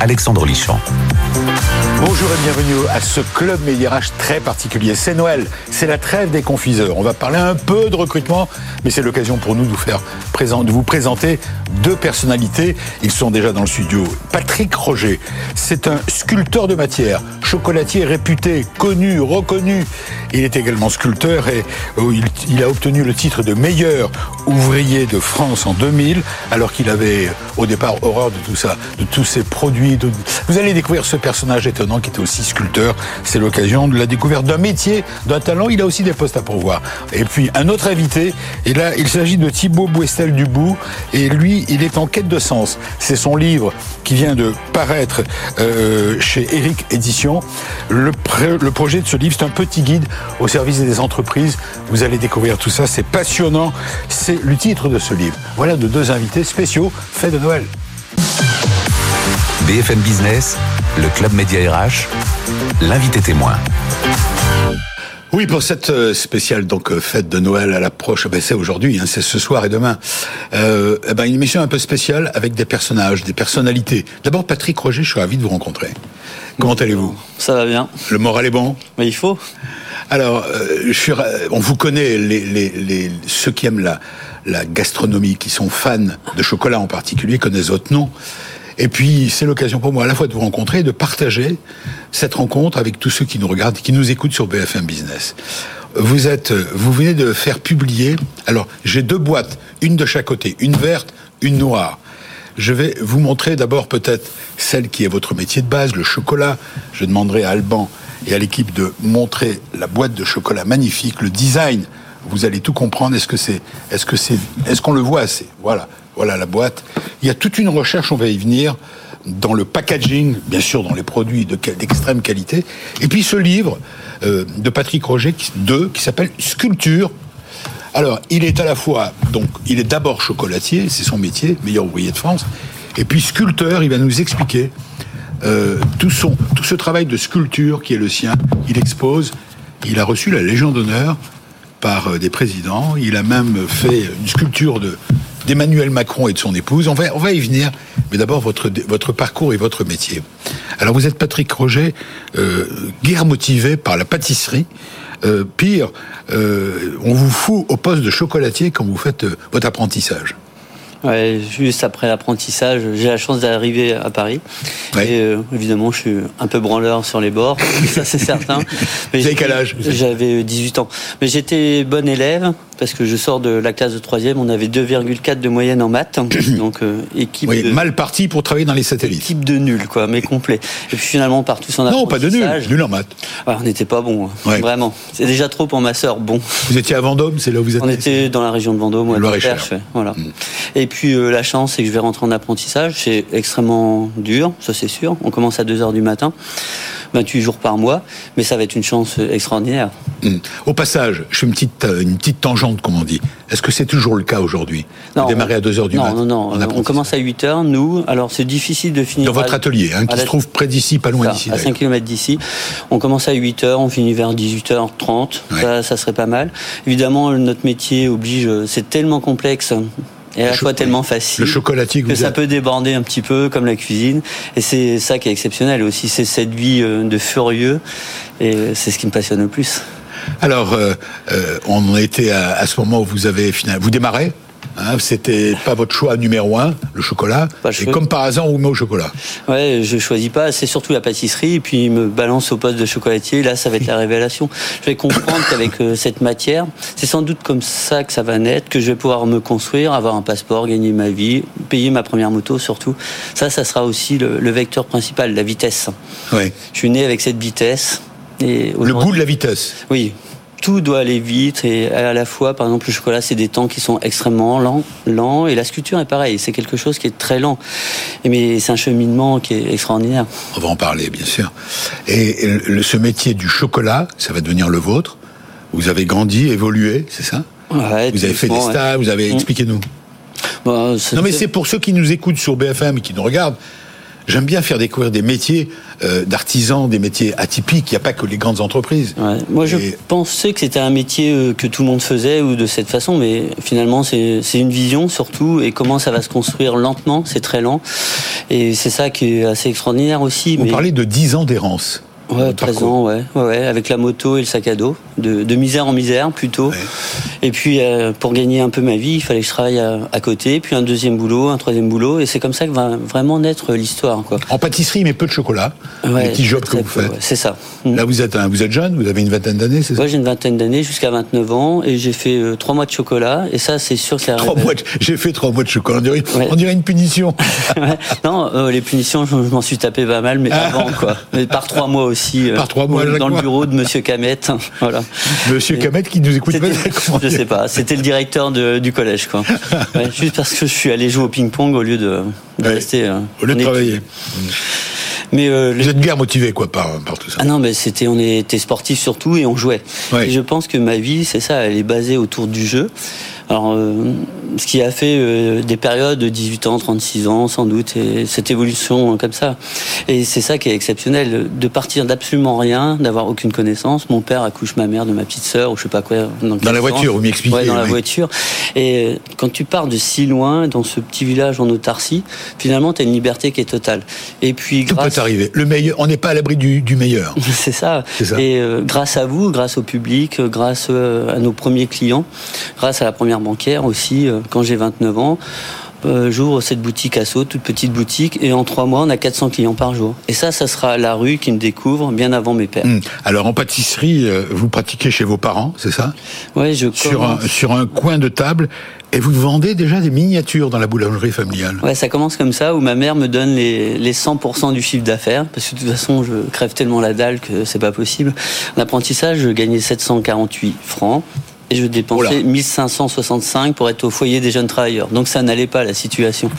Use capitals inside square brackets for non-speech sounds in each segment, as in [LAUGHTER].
Alexandre Lichamp. Bonjour et bienvenue à ce club Média RH très particulier. C'est Noël, c'est la trêve des confiseurs. On va parler un peu de recrutement, mais c'est l'occasion pour nous de vous faire présenter deux personnalités. Ils sont déjà dans le studio. Patrick Roger, c'est un sculpteur de matière, chocolatier réputé, connu, reconnu. Il est également sculpteur et euh, il, a obtenu le titre de meilleur ouvrier de France en 2000, alors qu'il avait au départ horreur de tout ça, de tous ces produits. Vous allez découvrir ce personnage étonnant qui était aussi sculpteur. C'est l'occasion de la découverte d'un métier, d'un talent. Il a aussi des postes à pourvoir. Et puis un autre invité, et là il s'agit de Thibaut Bouestel Dubout, et lui il est en quête de sens. C'est son livre qui vient de paraître euh, chez Eric Édition. Le, le projet de ce livre, c'est un petit guide au service des entreprises. Vous allez découvrir tout ça, c'est passionnant. C'est le titre de ce livre. Voilà de deux invités spéciaux, fait de Noël. BFM Business, le club Média RH, l'invité témoin. Oui, pour cette euh, spéciale donc euh, fête de Noël à l'approche, ben c'est aujourd'hui, hein, c'est ce soir et demain. Euh, eh ben une émission un peu spéciale avec des personnages, des personnalités. D'abord, Patrick Roger, je suis ravi de vous rencontrer. Comment allez-vous? Ça va bien. Le moral est bon? Mais il faut. Alors, euh, je suis, on vous connaît, les, les, les, ceux qui aiment la, la gastronomie, qui sont fans de chocolat en particulier, connaissent votre nom. Et puis, c'est l'occasion pour moi à la fois de vous rencontrer et de partager cette rencontre avec tous ceux qui nous regardent, qui nous écoutent sur BFM Business. Vous êtes, vous venez de faire publier. Alors, j'ai deux boîtes, une de chaque côté, une verte, une noire. Je vais vous montrer d'abord peut-être celle qui est votre métier de base, le chocolat. Je demanderai à Alban et à l'équipe de montrer la boîte de chocolat magnifique, le design. Vous allez tout comprendre. Est-ce que c'est, est-ce que c'est, est-ce qu'on le voit assez? Voilà. Voilà la boîte. Il y a toute une recherche, on va y venir, dans le packaging, bien sûr dans les produits d'extrême qualité. Et puis ce livre euh, de Patrick Roger, 2, qui s'appelle Sculpture. Alors, il est à la fois, donc, il est d'abord chocolatier, c'est son métier, meilleur ouvrier de France, et puis sculpteur, il va nous expliquer euh, tout, son, tout ce travail de sculpture qui est le sien. Il expose, il a reçu la Légion d'honneur par euh, des présidents, il a même fait une sculpture de, d'Emmanuel Macron et de son épouse. On va, on va y venir, mais d'abord votre, votre parcours et votre métier. Alors vous êtes Patrick Roger, euh, guerre motivé par la pâtisserie. Euh, pire, euh, on vous fout au poste de chocolatier quand vous faites euh, votre apprentissage. Ouais, juste après l'apprentissage, j'ai la chance d'arriver à Paris. Et euh, évidemment, je suis un peu branleur sur les bords, [LAUGHS] ça c'est certain. Mais [LAUGHS] Vous avez quel âge? J'avais 18 ans. Mais j'étais bon élève, parce que je sors de la classe de troisième, on avait 2,4 de moyenne en maths, [COUGHS] donc euh, équipe oui, mal parti pour travailler dans les satellites. Équipe de nul, quoi, mais complet. Et puis finalement, par tous en Non, pas de nul, nul en maths. Ah, on n'était pas bon, hein. vraiment. C'est déjà trop pour ma sœur, bon. Vous étiez à Vendôme, c'est là où vous êtes On était dans la région de Vendôme, ouais, voilà. Mm. Et puis euh, la chance, c'est que je vais rentrer en apprentissage, c'est extrêmement dur, ça c'est sûr. On commence à 2 heures du matin. 28 jours par mois, mais ça va être une chance extraordinaire. Hmm. Au passage, je fais une petite, euh, une petite tangente, comme on dit. Est-ce que c'est toujours le cas aujourd'hui? Vous démarrez à 2h du matin Non, non, non. On commence à 8h, nous. Alors, c'est difficile de finir... Dans votre atelier, hein, qui se trouve près d'ici, pas loin d'ici. À 5 km d'ici. On commence à 8h, on finit vers 18h30. Ça, ça serait pas mal. Évidemment, notre métier oblige... C'est tellement complexe et à la fois tellement facile le chocolatier que, ça peut déborder un petit peu comme la cuisine. Et c'est ça qui est exceptionnel aussi c'est cette vie euh, de furieux. Et c'est ce qui me passionne le plus. Alors euh, euh, on était à, à, ce moment où vous avez finalement vous démarrez Hein, c'était pas votre choix numéro un, le chocolat. et comme par hasard, on vous met au chocolat. Ouais, je choisis pas. C'est surtout la pâtisserie. Et puis, il me balance au poste de chocolatier. Là, ça va être la révélation. Je vais comprendre [LAUGHS] qu'avec euh, cette matière, c'est sans doute comme ça que ça va naître, que je vais pouvoir me construire, avoir un passeport, gagner ma vie, payer ma première moto surtout. Ça, ça sera aussi le, le vecteur principal, la vitesse. Ouais. Je suis né avec cette vitesse. Et le goût de la vitesse. Oui, tout doit aller vite et à la fois, par exemple, le chocolat, c'est des temps qui sont extrêmement lents, lents et la sculpture est pareil. C'est quelque chose qui est très lent. Mais c'est un cheminement qui est extraordinaire. On va en parler, bien sûr. Et ce métier du chocolat, ça va devenir le vôtre. Vous avez grandi, évolué, c'est ça? Ouais, Vous avez fait des stages, vous avez, mmh. expliquez-nous. Bon, non, mais c'est pour ceux qui nous écoutent sur BFM et qui nous regardent. J'aime bien faire découvrir des métiers euh, d'artisans, des métiers atypiques. Il n'y a pas que les grandes entreprises. Ouais. Moi, je pensais que c'était un métier euh, que tout le monde faisait ou de cette façon, mais finalement, c'est c'est une vision surtout et comment ça va se construire lentement, c'est très lent. Et c'est ça qui est assez extraordinaire aussi. Vous mais... parlez de 10 ans d'errance. Ouais, Votre 13 parcours. ans, ouais. ouais, ouais, avec la moto et le sac à dos, de, de misère en misère plutôt. Ouais. Et puis euh, pour gagner un peu ma vie, il fallait que je travaille à, à côté, puis un deuxième boulot, un troisième boulot, et c'est comme ça que va vraiment naître l'histoire, quoi. En pâtisserie, mais peu de chocolat. Ouais, les petits jobs que vous peu, faites. c'est ça. Mm. Là, vous êtes, un- vous êtes jeune, vous avez une vingtaine d'années, c'est ça? Moi, j'ai une vingtaine d'années, jusqu'à 29 ans, et j'ai fait euh, trois mois de chocolat, et ça, c'est sûr que ça Trois mois de- J'ai fait trois mois de chocolat. On dirait, Ouais. on dirait une punition. [LAUGHS] Non, euh, les punitions, je, je m'en suis tapé pas mal, mais [LAUGHS] avant, quoi. Mais par trois mois aussi. Euh, Par trois mois, Dans le bureau de Monsieur Camet, voilà. Monsieur Kamet qui nous écoute peut-être. [LAUGHS] je sais pas, c'était le directeur de- du collège, quoi. [LAUGHS] Ouais, juste parce que je suis allé jouer au ping-pong au lieu de, de Ouais. rester. euh, Au lieu de travailler. Mais euh, Vous êtes bien motivé, quoi, par, par tout ça. ah non, mais c'était, on était sportifs surtout et on jouait. Ouais. Et je pense que ma vie, c'est ça, elle est basée autour du jeu. Alors, euh, ce qui a fait euh, des périodes de 18 ans, 36 ans, sans doute, et cette évolution euh, comme ça. Et c'est ça qui est exceptionnel, de partir d'absolument rien, d'avoir aucune connaissance. Mon père accouche ma mère de ma petite sœur, ou je sais pas quoi. Dans, la voiture, vous m'expliquez, Ouais, dans la voiture. Et quand tu pars de si loin, dans ce petit village en autarcie, finalement, tu as une liberté qui est totale. Et puis, Tout grâce peut arriver. Le meilleur, on n'est pas à l'abri du, du meilleur. [LAUGHS] c'est ça. C'est ça. Et euh, grâce à vous, grâce au public, grâce à nos premiers clients, grâce à la première bancaire aussi, euh, quand j'ai 29 ans, euh, j'ouvre cette boutique à Sceaux, toute petite boutique, et en trois mois, on a 400 clients par jour. Et ça, ça sera la rue qui me découvre bien avant mes pères. Hum. Alors, en pâtisserie, euh, vous pratiquez chez vos parents, c'est ça? Ouais, je sur un, sur un coin de table. Et vous vendez déjà des miniatures dans la boulangerie familiale? Ouais, ça commence comme ça, où ma mère me donne les, les 100% du chiffre d'affaires, parce que de toute façon, je crève tellement la dalle que c'est pas possible. En apprentissage, je gagnais 748 francs. Et je dépensais là. 1565 pour être au foyer des jeunes travailleurs. Donc ça n'allait pas la situation.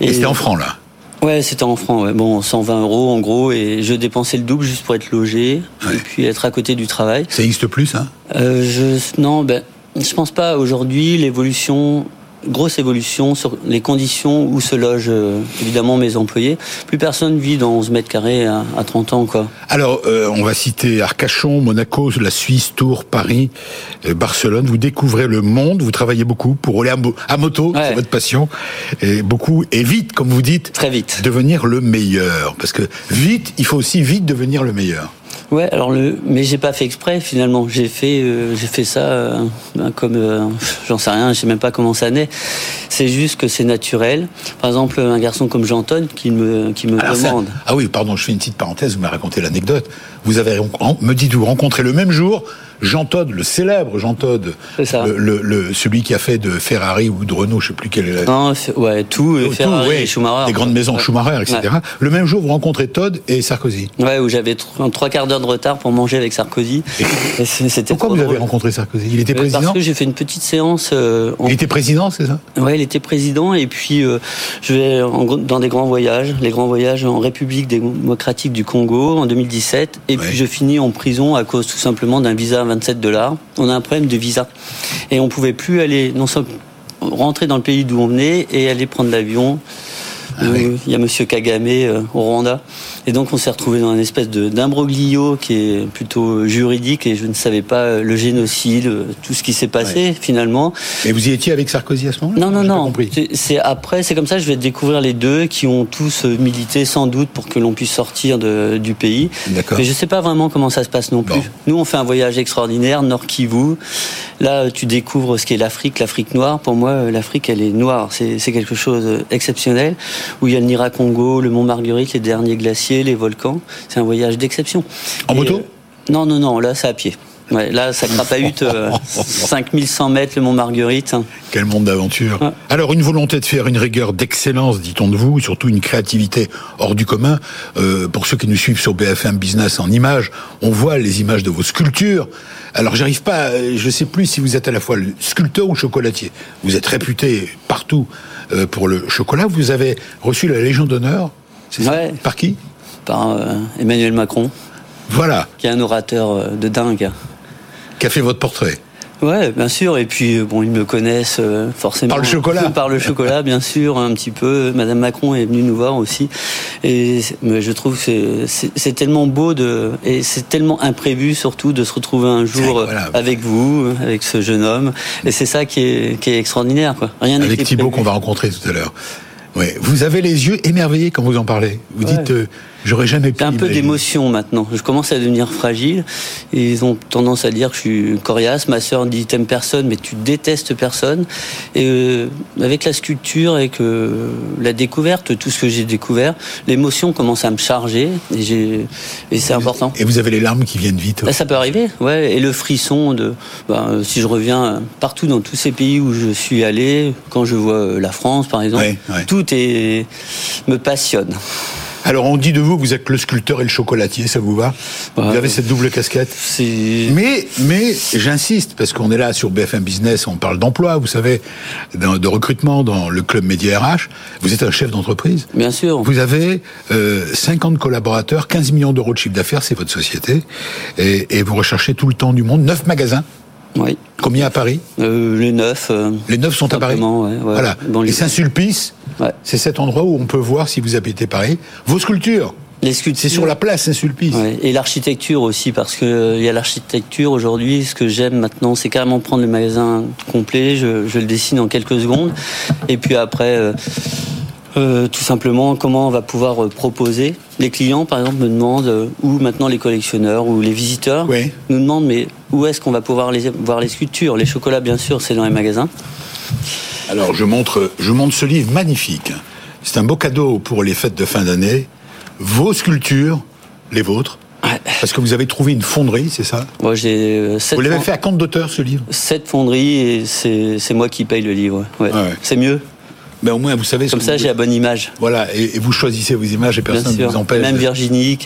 Et, c'était en francs, là. Ouais, c'était en francs. Ouais. Bon, 120 euros en gros, et je dépensais le double juste pour être logé Ouais. et puis être à côté du travail. Ça existe plus, hein Euh, je, non, ben, je pense pas. Aujourd'hui, l'évolution, grosse évolution sur les conditions où se logent euh, évidemment mes employés. Plus personne vit dans 11 mètres carrés à, à 30 ans, quoi. Alors, euh, on va citer Arcachon, Monaco, la Suisse, Tours, Paris, euh, Barcelone. Vous découvrez le monde, vous travaillez beaucoup pour rouler à, mo- à moto, Ouais. c'est votre passion. Et beaucoup, et vite, comme vous dites, Très vite. devenir le meilleur. Parce que vite, il faut aussi vite devenir le meilleur. Ouais, alors le, mais j'ai pas fait exprès finalement. J'ai fait, euh, j'ai fait ça euh, ben, comme, euh, j'en sais rien, je sais même pas comment ça naît. C'est juste que c'est naturel. Par exemple, un garçon comme Jean-Antoine qui me, qui me Alors ça- demande. ah oui, pardon, je fais une petite parenthèse, vous m'avez raconté l'anecdote. Vous avez, me dites-vous, rencontré le même jour Jean Todt, le célèbre Jean ça. le, le- le- celui qui a fait de Ferrari ou de Renault, je sais plus quel est la... Non, ouais, tout, euh, Tout, Ferrari, ouais, Schumacher. des grandes maisons Ouais. Schumacher, etc. Ouais. Le même jour, vous rencontrez Todd et Sarkozy. Ouais, où j'avais tr- trois quarts d'heure de retard pour manger avec Sarkozy. Et [LAUGHS] C'était Pourquoi vous avez rencontré Sarkozy? Il était Euh, président? Parce que j'ai fait une petite séance. euh, en- Il était président, c'est ça? Ouais, il était président et puis euh, je vais en dans des grands voyages, les grands voyages en République démocratique du Congo en 2017 et Ouais. puis je finis en prison à cause tout simplement d'un visa à 27 dollars. On a un problème de visa et on pouvait plus aller non seulement rentrer dans le pays d'où on venait et aller prendre l'avion. Ah Euh, oui. Il y a Monsieur Kagame euh, au Rwanda. Et donc on s'est retrouvé dans une espèce d'imbroglio qui est plutôt juridique et je ne savais pas euh, le génocide, euh, tout ce qui s'est passé finalement. Et vous y étiez avec Sarkozy à ce moment-là? Non, non, non. C'est- après, c'est comme ça, je vais découvrir les deux qui ont tous euh, milité sans doute pour que l'on puisse sortir de- du pays. D'accord. Mais je sais pas vraiment comment ça se passe non plus. Bon. Nous, on fait un voyage extraordinaire, Nord Kivu. Là, tu découvres ce qu'est l'Afrique, l'Afrique noire. Pour moi, euh, l'Afrique, elle est noire. C'est quelque chose d'exceptionnel. Où il y a le Nira-Congo, le Mont Marguerite, les derniers glaciers, les volcans. C'est un voyage d'exception. En Et, moto euh, Non, non, non. Là, c'est à pied. Ouais, là, ça crapahute euh, [LAUGHS] 5100 mètres le Mont Marguerite. Quel monde d'aventure. Ouais. Alors, une volonté de faire une rigueur d'excellence, dit-on de vous, surtout une créativité hors du commun. Euh, pour ceux qui nous suivent sur BFM Business en images, on voit les images de vos sculptures. Alors, j'arrive pas, euh, je sais plus si vous êtes à la fois le sculpteur ou chocolatier. Vous êtes réputé partout pour le chocolat. Vous avez reçu la Légion d'honneur. c'est ça Ouais. Par qui par euh, Emmanuel Macron, Voilà, qui est un orateur euh, de dingue. qui a fait votre portrait. Ouais, bien sûr. Et puis, bon, ils me connaissent euh, forcément. Par le chocolat. Par le chocolat, bien sûr, un petit peu. Madame Macron est venue nous voir aussi. Et mais je trouve que c'est tellement beau de et c'est tellement imprévu surtout de se retrouver un jour avec vous, avec ce jeune homme. Et c'est ça qui est, qui est extraordinaire, quoi. Rien avec Thibault qu'on va rencontrer tout à l'heure. Ouais. Vous avez les yeux émerveillés quand vous en parlez. Vous dites, euh, j'aurais jamais pu. un peu d'émotion maintenant. Je commence à devenir fragile. Et ils ont tendance à dire que je suis coriace. Ma sœur dit, t'aimes personne, mais tu détestes personne. Et euh, avec la sculpture, avec euh, la découverte, tout ce que j'ai découvert, l'émotion commence à me charger. Et, et c'est important. Et vous avez les larmes qui viennent vite. ça peut arriver, ouais. Et le frisson de, ben, si je reviens partout dans tous ces pays où je suis allé, quand je vois la France, par exemple, tout et me passionne. Alors on dit de vous que vous êtes le sculpteur et le chocolatier, ça vous va Vous avez cette double casquette Mais, mais j'insiste, parce qu'on est là sur BFM Business, on parle d'emploi, vous savez, de recrutement dans le club Média RH. Vous êtes un chef d'entreprise Bien sûr. Vous avez 50 euh, collaborateurs, 15 millions d'euros de chiffre d'affaires, c'est votre société, et, et vous recherchez tout le temps du monde, 9 magasins oui. Combien à Paris euh, Les neuf. Euh, les neuf sont à Paris. voilà. et Saint-Sulpice, c'est cet endroit où on peut voir si vous habitez Paris vos sculptures. Les sculptures. C'est sur la place Saint-Sulpice. Et l'architecture aussi, parce que euh, il y a l'architecture aujourd'hui. Ce que j'aime maintenant, c'est carrément prendre le magasin complet. Je, je, le dessine en quelques secondes, et puis après. Euh, tout simplement comment on va pouvoir euh, proposer. Les clients, par exemple, me demandent, euh, ou maintenant les collectionneurs ou les visiteurs, nous demandent, mais où est-ce qu'on va pouvoir les, voir les sculptures Les chocolats, bien sûr, c'est dans les magasins. Alors, je montre, je montre ce livre magnifique. C'est un beau cadeau pour les fêtes de fin d'année. Vos sculptures, les vôtres, parce que vous avez trouvé une fonderie, c'est ça? Moi, j'ai. Vous l'avez fait à compte d'auteur, ce livre? Cette fonderie, et c'est moi qui paye le livre. Ouais. C'est mieux? Mais au moins vous savez. Comme ça, j'ai la bonne image. Voilà, et, vous choisissez vos images et personne ne vous empêche. Même Virginie,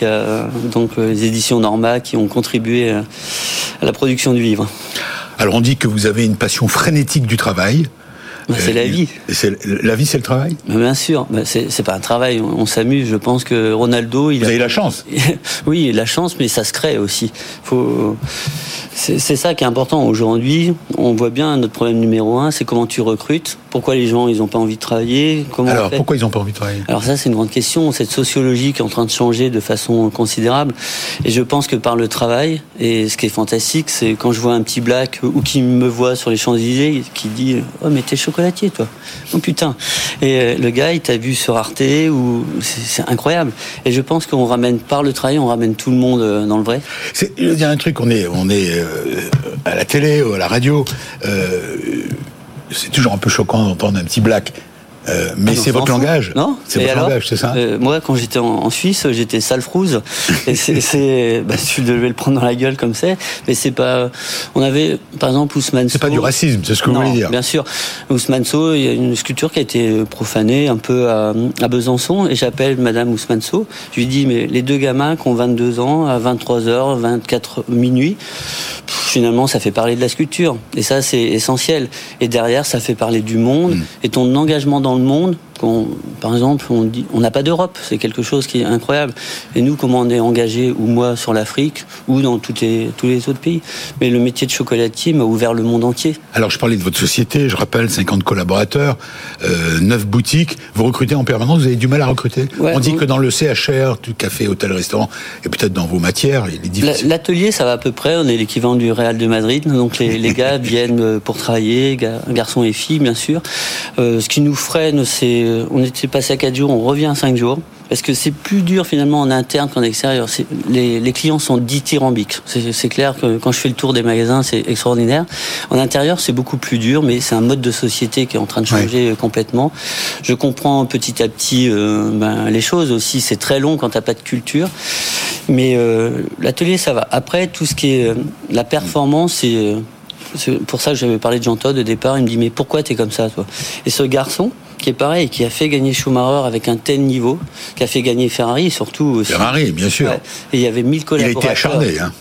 donc euh, les éditions Norma, qui ont contribué à, la production du livre. Alors on dit que vous avez une passion frénétique du travail. Bah, c'est la vie. La vie, c'est le travail? Bien sûr. Bah, c'est pas un travail, on, s'amuse. Je pense que Ronaldo... Il Vous a... avez la chance [LAUGHS] Oui, la chance, mais ça se crée aussi. Faut... C'est ça qui est important. Aujourd'hui, on voit bien notre problème numéro un, c'est comment tu recrutes. Pourquoi les gens, ils n'ont pas envie de travailler? Comment Alors, pourquoi ils n'ont pas envie de travailler? Alors ça, c'est une grande question. Cette sociologie qui est en train de changer de façon considérable. Et je pense que par le travail, et ce qui est fantastique, c'est quand je vois un petit black ou qui me voit sur les Champs-Élysées, qui dit « Oh, mais t'es chocolatier, toi !» Oh putain Et euh, le gars, il t'a vu sur Arte, ou c'est incroyable. Et je pense qu'on ramène, par le travail, on ramène tout le monde euh, dans le vrai. Il y a un truc, on est... On est euh, euh, à la télé ou à la radio, euh, c'est toujours un peu choquant d'entendre un petit black euh, mais ah c'est votre langage. Non C'est votre langage, c'est ça euh, Moi, quand j'étais en, Suisse, j'étais salfrouse. et c'est, [LAUGHS] bah, tu devais le prendre dans la gueule comme c'est. Mais c'est pas. On avait, par exemple, Ousmane C'est pas du racisme, c'est ce que vous voulez dire. Bien sûr. Ousmane So, il y a une sculpture qui a été profanée un peu à, à Besançon. Et j'appelle Madame Ousmane So. Je lui dis, mais les deux gamins qui ont 22 ans, à 23h, 24 minuit, finalement, ça fait parler de la sculpture. Et ça, c'est essentiel. Et derrière, ça fait parler du monde. Mm. Et ton engagement dans le monde par exemple, on dit, on n'a pas d'Europe, c'est quelque chose qui est incroyable. Et nous, comment on est engagé, ou moi, sur l'Afrique, ou dans toutes les, tous les autres pays. Mais le métier de chocolatier m'a ouvert le monde entier. Alors, je parlais de votre société, je rappelle, 50 collaborateurs, euh, 9 boutiques. Vous recrutez en permanence, vous avez du mal à recruter On dit que dans le CHR, du café, hôtel, restaurant, et peut-être dans vos matières, il est difficile. L'atelier, ça va à peu près, on est l'équivalent du Real de Madrid, donc les, les gars [LAUGHS] viennent pour travailler, garçons et filles, bien sûr. Euh, ce qui nous freine, c'est euh, on était passé à 4 jours, on revient à 5 jours. Parce que c'est plus dur finalement en interne qu'en extérieur. Les, les, clients sont dithyrambiques. C'est clair que quand je fais le tour des magasins, c'est extraordinaire. En intérieur, c'est beaucoup plus dur, mais c'est un mode de société qui est en train de changer complètement. Je comprends petit à petit euh, ben, les choses aussi. C'est très long quand t'as pas de culture, mais euh, l'atelier ça va. Après, tout ce qui est la performance, c'est pour ça que j'avais parlé de Jean Todd au départ. Il me dit mais pourquoi t'es comme ça toi? Et ce garçon, qui est pareil, qui a fait gagner Schumacher avec un tel niveau, qui a fait gagner Ferrari surtout aussi. Ferrari, bien sûr. Et il y avait mille collaborateurs. Il a été acharné, hein.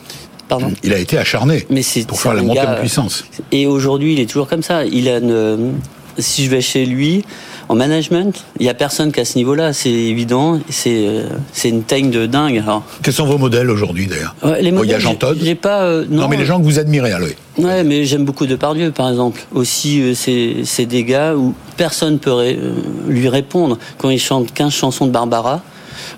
Pardon Il a été acharné Mais pour faire la montée en puissance. Et aujourd'hui, il est toujours comme ça. Il a une, si je vais chez lui, en management, il n'y a personne qu'à ce niveau-là, c'est évident. C'est euh, c'est une teigne de dingue. Alors, Quels sont vos modèles aujourd'hui d'ailleurs Ouais, les modèles, j'ai pas. euh, Non, mais les gens que vous admirez, Aloïs. Ouais, mais j'aime beaucoup Depardieu, par exemple. Aussi, euh, c'est des gars où personne peut ré- euh, lui répondre quand il chante 15 chansons de Barbara.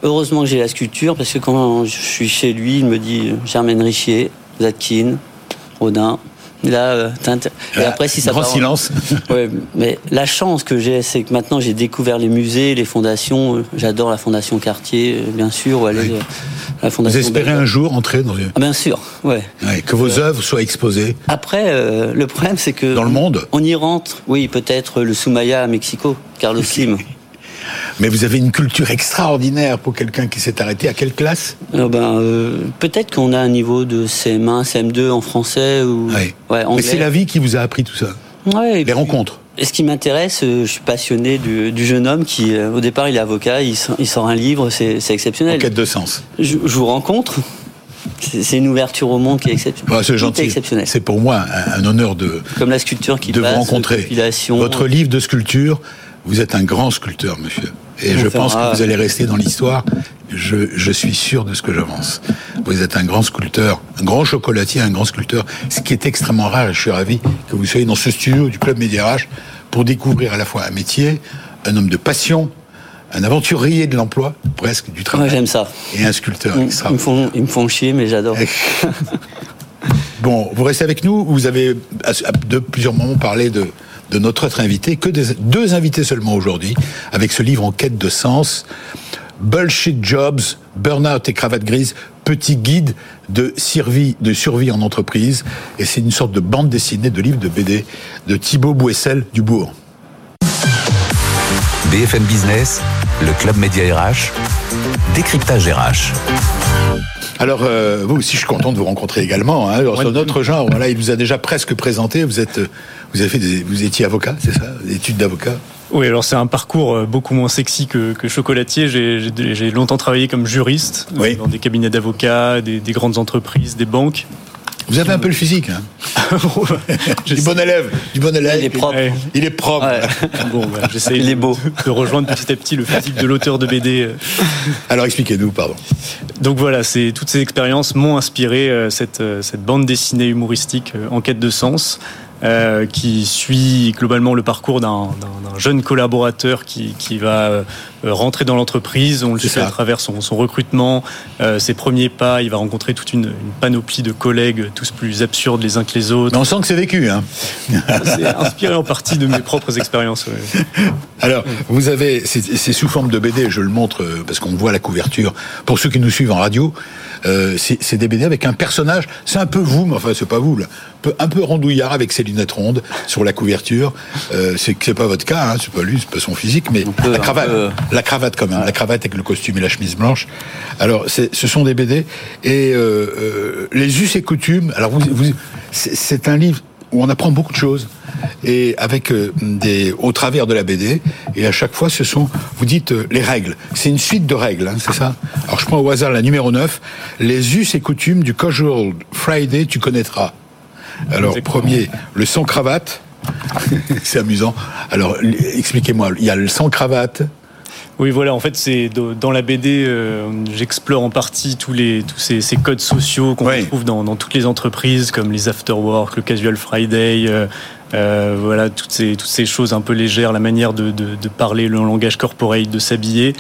Heureusement que j'ai la sculpture, parce que quand je suis chez lui, il me dit Germaine Richier, Zadkine, Rodin. Là, euh, et après, si ça Grand part- silence. [LAUGHS] Ouais, mais la chance que j'ai, c'est que maintenant j'ai découvert les musées, les fondations. Euh, J'adore la Fondation Cartier, euh, bien sûr, ou aller Oui. euh, la Vous espérez un jour entrer dans une... Ah, bien sûr, ouais. Ouais, que vos œuvres soient exposées Après, euh, le problème, c'est que. dans le monde. On y rentre, oui, peut-être le Soumaya à Mexico, Carlos [LAUGHS] Slim. Mais vous avez une culture extraordinaire pour quelqu'un qui s'est arrêté. À quelle classe Alors ben, euh, peut-être qu'on a un niveau de CM1, CM2 en français ou Oui. ouais, Mais c'est la vie qui vous a appris tout ça. Ouais, Les puis- rencontres. Et ce qui m'intéresse, euh, je suis passionné du, du jeune homme qui, euh, au départ, il est avocat, il, sort- il sort un livre, c'est c'est En exceptionnel. quête de sens. Je, je vous rencontre, c'est une ouverture au monde qui est exceptionnelle. Bah, c'est gentil. exceptionnel. C'est pour moi un, un honneur de, Comme la sculpture qui de vous passe, rencontrer. compilation. Votre livre de sculpture, vous êtes un grand sculpteur, monsieur. Et On je pense que vous allez rester dans l'histoire. Je, je suis sûr de ce que j'avance. Vous êtes un grand sculpteur, un grand chocolatier, un grand sculpteur, ce qui est extrêmement rare. Et je suis ravi que vous soyez dans ce studio du Club Média RH pour découvrir à la fois un métier, un homme de passion, un aventurier de l'emploi, presque, du Ouais, travail, j'aime ça. et un sculpteur Ils, ils me font, ils me font chier, mais j'adore. [LAUGHS] Bon, vous restez avec nous. Vous avez à- à de plusieurs moments parlé de, de notre autre invité, que des, deux invités seulement aujourd'hui, avec ce livre en quête de sens. Bullshit Jobs, Burnout et Cravate Grise, petit guide de survie, de survie en entreprise. Et c'est une sorte de bande dessinée, de livre de BD de Thibaut Bouessel du Bourg. BFM Business, le club Média RH, décryptage RH. Alors, euh, vous aussi, je suis content de vous rencontrer également. Hein, sur notre genre, voilà, il vous a déjà presque présenté. Vous êtes, euh, vous avez fait, des, vous étiez avocat, c'est ça, des études d'avocat. Oui, alors c'est un parcours euh, beaucoup moins sexy que, que chocolatier. J'ai- longtemps travaillé comme juriste euh, Oui. dans des cabinets d'avocats, des, des grandes entreprises, des banques. Vous avez un peu le physique, hein [LAUGHS] du bon élève, du bon élève. Il est propre. Ouais. Il est propre. Ouais. [LAUGHS] Bon, bah, j'essaie Il est beau. de, de rejoindre petit à petit le physique de l'auteur de BD. Alors expliquez-nous, pardon. Donc voilà, c'est toutes ces expériences m'ont inspiré euh, cette, cette bande dessinée humoristique en quête de sens. Euh, qui suit globalement le parcours d'un jeune collaborateur qui, qui va euh, rentrer dans l'entreprise. On le suit ça. à travers son, son recrutement, euh, ses premiers pas. Il va rencontrer toute une, une panoplie de collègues, tous plus absurdes les uns que les autres. Mais on sent que c'est vécu, hein C'est inspiré en partie de mes propres expériences. ouais. [LAUGHS] Alors, vous avez, c'est sous forme de BD, je le montre euh, parce qu'on voit la couverture. Pour ceux qui nous suivent en radio, euh, c'est c'est des BD avec un personnage, c'est un peu vous, mais enfin c'est pas vous là, peu- un peu rondouillard avec ses lunettes rondes sur la couverture. Euh, c'est c'est pas votre cas, hein, c'est pas lui, c'est pas son physique, mais la cravate, la cravate quand même, la cravate avec le costume et la chemise blanche. Alors, ce sont des BD et euh, euh, les us et coutumes. Alors, vous, vous- c'est c'est un livre où on apprend beaucoup de choses et avec euh, des au travers de la BD et à chaque fois ce sont vous dites euh, les règles c'est une suite de règles hein, c'est ça alors je prends au hasard la numéro 9 les us et coutumes du casual Friday tu connaîtras alors Exactement. premier le sans cravate [LAUGHS] c'est amusant alors expliquez-moi il y a le sans cravate Oui, voilà, en fait, c'est dans la BD, euh, j'explore en partie tous les tous ces, ces codes sociaux qu'on Oui. retrouve dans, dans toutes les entreprises, comme les afterwork, le casual Friday, euh, euh, voilà, toutes ces toutes ces choses un peu légères, la manière de, de, de parler le langage corporate, de s'habiller,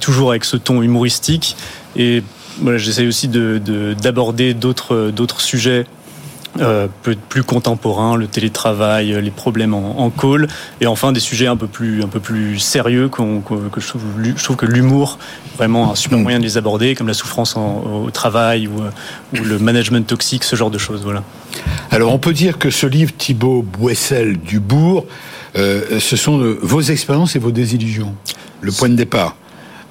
toujours avec ce ton humoristique. Et voilà, j'essaie aussi de de- d'aborder d'autres d'autres sujets euh, peu- plus contemporains, le télétravail, euh, les problèmes en, en call, et enfin des sujets un peu plus un peu plus sérieux que je trouve, je trouve que l'humour vraiment un super Mm. moyen de les aborder, comme la souffrance en- au travail ou, euh, ou le management toxique, ce genre de choses. Voilà. alors on peut dire que ce livre Thibaut Boissel du Bourg euh, ce sont vos expériences et vos désillusions le point de départ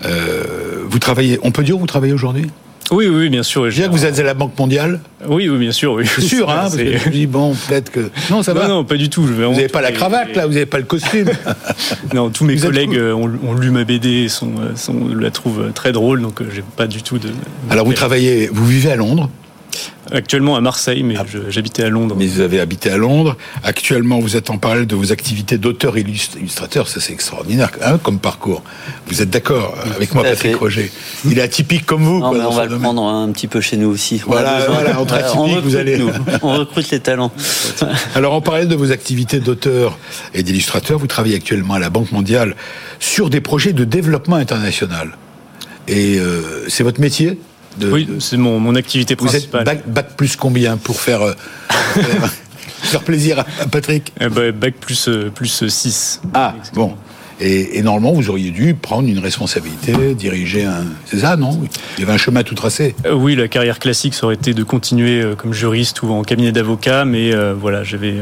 euh, vous travaillez on peut dire où vous travaillez aujourd'hui? Oui, oui, bien sûr. Je veux dire que vous êtes à la Banque mondiale Oui, oui, bien sûr. Oui. C'est sûr, hein parce que je me dis, bon, peut-être que... Non, ça va. Non, non, pas du tout. Je vous n'avez pas la cravate, là, vous n'avez pas le costume. [LAUGHS] Non, tous mes Vous collègues euh, ont, ont lu ma BD sont, euh, sont, la trouvent très drôle, donc euh, j'ai pas du tout de. Alors, vous travaillez, vous vivez à Londres, Actuellement à Marseille, mais ah. j'habitais à Londres. Mais vous avez habité à Londres. Actuellement, vous êtes en parallèle de vos activités d'auteur illustrateur. Ça, c'est extraordinaire hein, comme parcours. Vous êtes d'accord avec moi, Patrick Roger? Il est atypique comme vous. on va le prendre un petit peu chez nous aussi. Voilà, voilà entre atypiques, vous allez. on recrute les talents. [LAUGHS] Alors, en parallèle de vos activités d'auteur et d'illustrateur, vous travaillez actuellement à la Banque mondiale sur des projets de développement international. Et euh, c'est votre métier? Oui, c'est mon, mon, activité principale. Vous êtes bac, plus combien pour faire, euh, [LAUGHS] faire plaisir à Patrick eh ben, Bac plus, euh, plus 6. Ah, bon. Et, normalement, vous auriez dû prendre une responsabilité, diriger un. C'est ça, non? Il y avait un chemin tout tracé. Euh, oui, la carrière classique, ça aurait été de continuer comme juriste ou en cabinet d'avocat, mais voilà, j'avais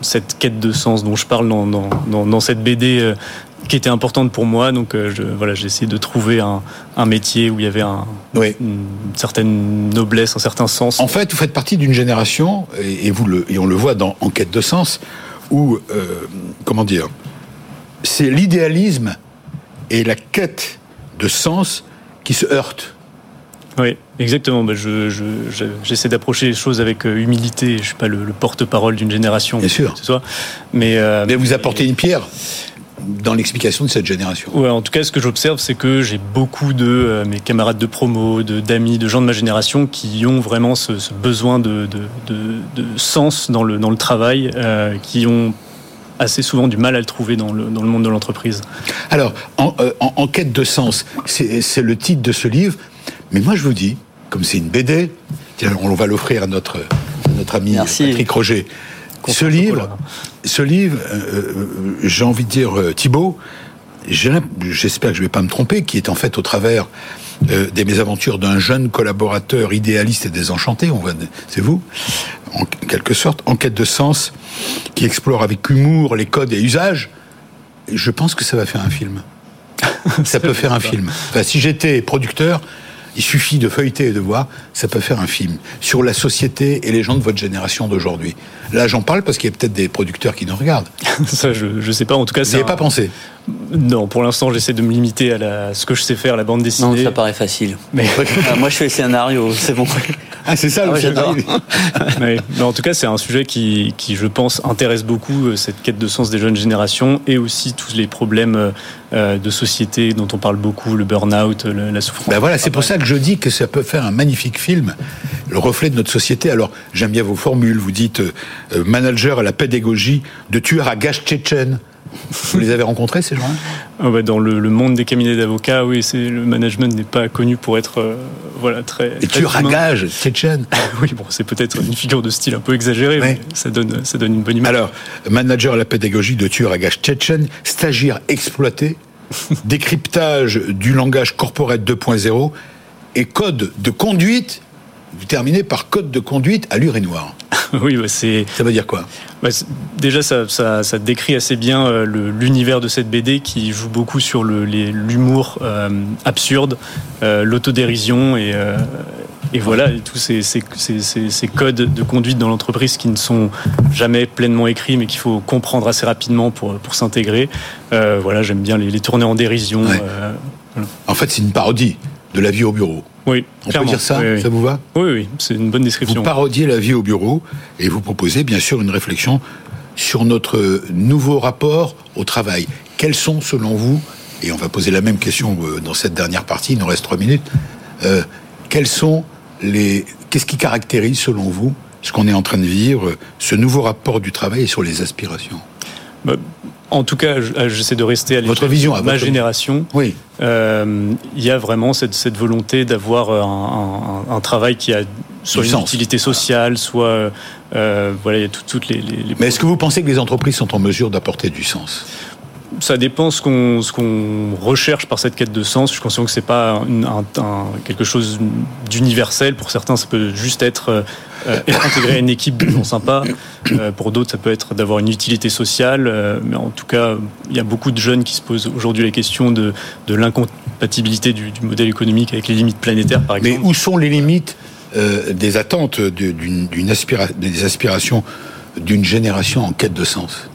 cette quête de sens dont je parle dans, dans, dans, dans cette BD qui était importante pour moi. Donc euh, je, voilà, j'ai essayé de trouver un, un, métier où il y avait un, une certaine noblesse, un certain sens. En fait, vous faites partie d'une génération, et, vous le, et on le voit dans Enquête de sens, où, euh, comment dire, c'est l'idéalisme et la quête de sens qui se heurtent. Oui, exactement. Bah, je, j'essaie d'approcher les choses avec euh, humilité. Je suis pas le, porte-parole d'une génération. Bien sûr. Ce soit. Mais, mais vous apportez une pierre dans l'explication de cette génération. Ouais, en tout cas, ce que j'observe, c'est que j'ai beaucoup de euh, mes camarades de promo, de, d'amis, de gens de ma génération qui ont vraiment ce, besoin de, de, de, sens dans le, dans le travail, euh, qui ont assez souvent du mal à le trouver dans le, dans le monde de l'entreprise. Alors, en, euh, en, quête de sens, c'est, le titre de ce livre, mais moi je vous dis, comme c'est une BD, on va l'offrir à notre, notre ami Patrick Roger. Ce livre, ce livre, euh, euh, j'ai envie de dire euh, Thibault, j'espère que je ne vais pas me tromper, qui est en fait au travers des mésaventures d'un jeune collaborateur idéaliste et désenchanté, on c'est vous, en quelque sorte, en quête de sens, qui explore avec humour les codes et usages. Je pense que ça va faire un film. [LAUGHS] ça peut faire un film. Enfin, si j'étais producteur, il suffit de feuilleter et de voir, ça peut faire un film sur la société et les gens de votre génération d'aujourd'hui. Là, j'en parle parce qu'il y a peut-être des producteurs qui nous regardent. [LAUGHS] ça, je ne sais pas. En tout cas, vous n'y pas pensé Non, pour l'instant, j'essaie de me limiter à la... ce que je sais faire, la bande dessinée. Non, ça paraît facile. Mais [LAUGHS] ah, moi, je fais les scénarios, c'est bon. [LAUGHS] Ah, c'est ça, ah, j'adore. mais, en tout cas, c'est un sujet qui, qui, je pense, intéresse beaucoup euh, cette quête de sens des jeunes générations et aussi tous les problèmes euh, de société dont on parle beaucoup, le burn-out, la souffrance. Ben voilà, c'est pour ça que je dis que ça peut faire un magnifique film, le reflet de notre société. Alors, j'aime bien vos formules. Vous dites euh, manager à la pédagogie de tueurs à gages tchétchènes. Vous les avez rencontrés ces gens ah bah, Dans le, monde des cabinets d'avocats, oui, c'est le management n'est pas connu pour être euh, voilà très. Et tueurs à gages tchétchènes. oui, bon, c'est peut-être une figure de style un peu exagérée, mais ça donne ça donne une bonne image. Alors, manager à la pédagogie de tueurs à gages tchétchènes, stagiaire exploité, décryptage du langage corporate 2.0 et code de conduite. Vous terminez par code de conduite à l'urinoir. [LAUGHS] oui, bah, c'est. Ça veut dire quoi? Bah, Déjà, ça, ça, décrit assez bien euh, l'univers de cette BD qui joue beaucoup sur l'humour euh, absurde, euh, l'autodérision et, et voilà, tous ces, ces, ces, codes de conduite dans l'entreprise qui ne sont jamais pleinement écrits, mais qu'il faut comprendre assez rapidement pour, pour s'intégrer. voilà, j'aime bien les, tourner en dérision. En fait, c'est une parodie de la vie au bureau. Oui, on peut dire ça Ça vous va Oui, oui, c'est une bonne description. Vous parodiez la vie au bureau et vous proposez bien sûr une réflexion sur notre nouveau rapport au travail. Quels sont, selon vous, et on va poser la même question euh, dans cette dernière partie, il nous reste trois minutes, euh, quels sont les, qu'est-ce qui caractérise, selon vous, ce qu'on est en train de vivre, ce nouveau rapport du travail et sur les aspirations? Bah, en tout cas, euh, j'essaie de rester à votre vision, à ma génération. Oui. Euh, il y a vraiment cette, cette volonté d'avoir un, un, un, travail qui a soit une utilité sociale, soit euh, voilà, il y a toutes les, les. Mais est-ce que vous pensez que les entreprises sont en mesure d'apporter du sens? Ça dépend ce qu'on ce qu'on recherche par cette quête de sens. Je suis conscient que c'est pas un, quelque chose d'universel. Pour certains, ça peut juste être euh, être intégré à une équipe de gens sympas. Euh, pour d'autres, ça peut être d'avoir une utilité sociale. Euh, mais en tout cas, il y a beaucoup de jeunes qui se posent aujourd'hui la question de, de l'incompatibilité du, du, modèle économique avec les limites planétaires, par exemple. Mais où sont les limites des attentes d'une, des aspirations d'une génération en quête de sens?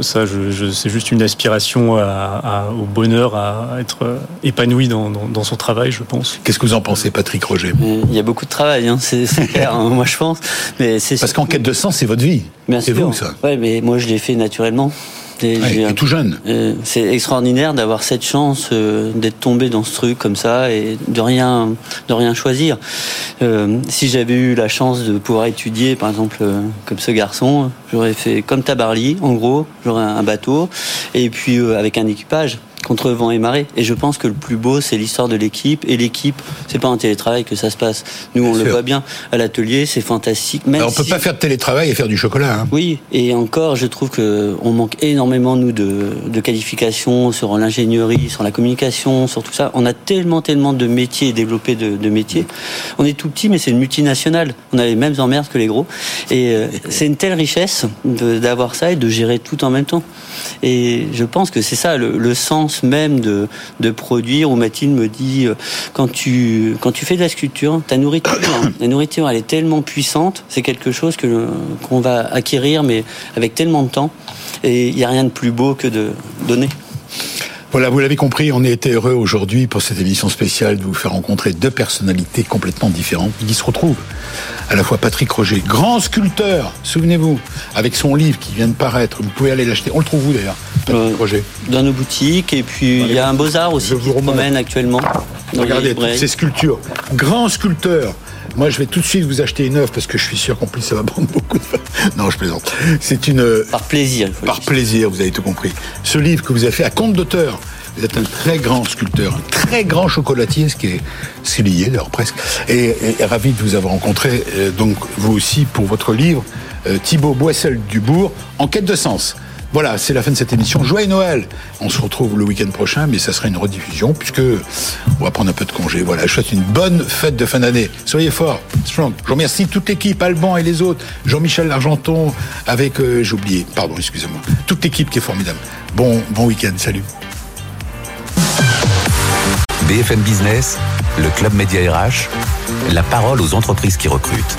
Ça, je, c'est juste une aspiration à, au bonheur, à être épanoui dans, dans, son travail, je pense. Qu'est-ce que vous en pensez, Patrick Roger? Il y a beaucoup de travail, hein, c'est clair, hein, moi je pense. Mais Parce qu'en quête de sens, c'est votre vie. C'est vous, ça. Ouais, mais moi je l'ai fait naturellement. Et, tout jeune. Euh, c'est extraordinaire d'avoir cette chance euh, d'être tombé dans ce truc comme ça et de rien, de rien choisir. Euh, si j'avais eu la chance de pouvoir étudier, par exemple, comme ce garçon, j'aurais fait comme Tabarly, en gros, j'aurais un bateau et puis avec un équipage contre vent et marée. Et je pense que le plus beau, c'est l'histoire de l'équipe. Et l'équipe, c'est pas en télétravail que ça se passe. Nous, on le voit bien à l'atelier, c'est fantastique. Même on peut pas faire de télétravail et faire du chocolat. Hein. Oui, et encore, je trouve que on manque énormément nous de, de qualifications sur l'ingénierie, sur la communication, sur tout ça. On a tellement, tellement de métiers développés de, de métiers. On est tout petit, mais c'est une multinationale. On a les mêmes emmerdes que les gros. Et euh, c'est une telle richesse d'avoir ça et de gérer tout en même temps. Et je pense que c'est ça le, le sens même de, de produire, où Mathilde me dit, euh, quand tu, quand tu fais de la sculpture, ta nourriture, [COUGHS] la nourriture, elle est tellement puissante, c'est quelque chose qu'on va acquérir, mais avec tellement de temps, et il n'y a rien de plus beau que de donner. Voilà, vous l'avez compris, on a été heureux aujourd'hui pour cette émission spéciale de vous faire rencontrer deux personnalités complètement différentes qui se retrouvent. À la fois Patrick Roger, grand sculpteur, souvenez-vous, avec son livre qui vient de paraître, vous pouvez aller l'acheter. On le trouve où d'ailleurs, Patrick euh, Roger Dans nos boutiques, et puis il y a un Beaux-Arts aussi qui se promène actuellement. Regardez toutes ces sculptures. Grand sculpteur, moi, je vais tout de suite vous acheter une œuvre parce que je suis sûr qu'en plus ça va prendre beaucoup de. [LAUGHS] Non, je plaisante. C'est une. Par plaisir. Par plaisir, vous avez tout compris. Ce livre que vous avez fait à compte d'auteur. Vous êtes un très grand sculpteur, un très grand chocolatier, ce qui est, ce lié d'ailleurs presque. Et, ravi de vous avoir rencontré, euh, donc vous aussi, pour votre livre, euh, Thibaut Boissel-Dubourg, En quête de sens. Voilà, c'est la fin de cette émission. Joyeux Noël On se retrouve le week-end prochain, mais ça sera une rediffusion, puisque on va prendre un peu de congé. Voilà, je souhaite une bonne fête de fin d'année. Soyez forts, strong. Je remercie toute l'équipe, Alban et les autres, Jean-Michel Largenton, avec, euh, j'ai oublié, pardon, excusez-moi, toute l'équipe qui est formidable. Bon, bon week-end, salut. BFM Business, le Club Média RH, la parole aux entreprises qui recrutent.